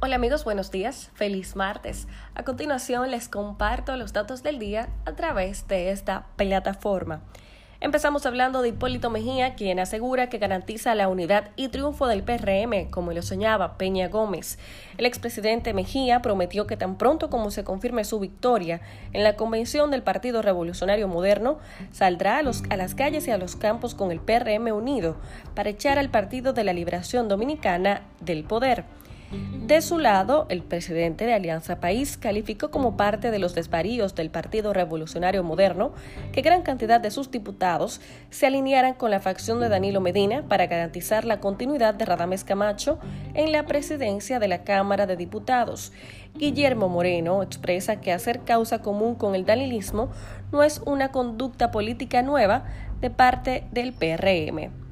Hola amigos, buenos días, feliz martes. A continuación les comparto los datos del día a través de esta plataforma. Empezamos hablando de Hipólito Mejía, quien asegura que garantiza la unidad y triunfo del PRM, como lo soñaba Peña Gómez. El expresidente Mejía prometió que tan pronto como se confirme su victoria en la convención del Partido Revolucionario Moderno, saldrá a, los, a las calles y a los campos con el PRM unido para echar al Partido de la Liberación Dominicana del poder. De su lado, el presidente de Alianza País calificó como parte de los desvaríos del Partido Revolucionario Moderno que gran cantidad de sus diputados se alinearan con la facción de Danilo Medina para garantizar la continuidad de Radames Camacho en la presidencia de la Cámara de Diputados. Guillermo Moreno expresa que hacer causa común con el danilismo no es una conducta política nueva de parte del PRM.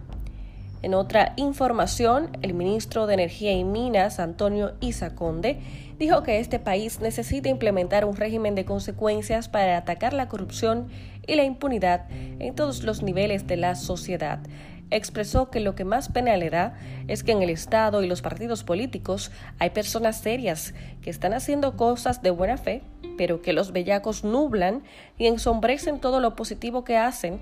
En otra información, el ministro de Energía y Minas, Antonio Isaconde, dijo que este país necesita implementar un régimen de consecuencias para atacar la corrupción y la impunidad en todos los niveles de la sociedad. Expresó que lo que más pena le da es que en el Estado y los partidos políticos hay personas serias que están haciendo cosas de buena fe, pero que los bellacos nublan y ensombrecen todo lo positivo que hacen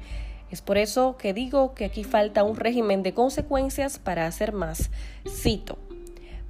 es por eso que digo que aquí falta un régimen de consecuencias para hacer más. Cito.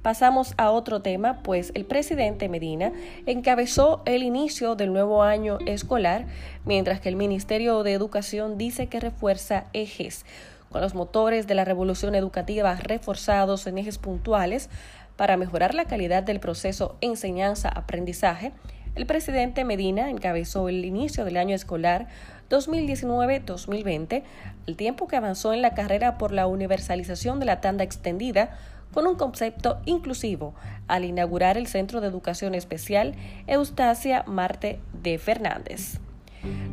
Pasamos a otro tema, pues el presidente Medina encabezó el inicio del nuevo año escolar, mientras que el Ministerio de Educación dice que refuerza ejes, con los motores de la revolución educativa reforzados en ejes puntuales para mejorar la calidad del proceso enseñanza-aprendizaje. El presidente Medina encabezó el inicio del año escolar 2019-2020, el tiempo que avanzó en la carrera por la universalización de la tanda extendida con un concepto inclusivo al inaugurar el Centro de Educación Especial Eustacia Marte de Fernández.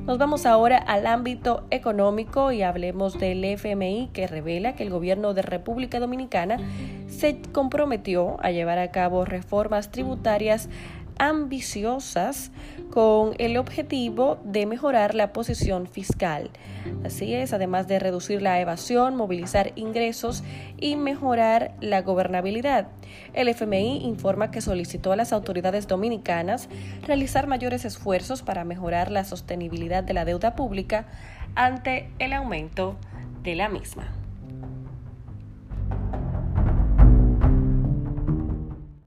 Nos vamos ahora al ámbito económico y hablemos del FMI que revela que el gobierno de República Dominicana se comprometió a llevar a cabo reformas tributarias ambiciosas con el objetivo de mejorar la posición fiscal. Así es, además de reducir la evasión, movilizar ingresos y mejorar la gobernabilidad. El FMI informa que solicitó a las autoridades dominicanas realizar mayores esfuerzos para mejorar la sostenibilidad de la deuda pública ante el aumento de la misma.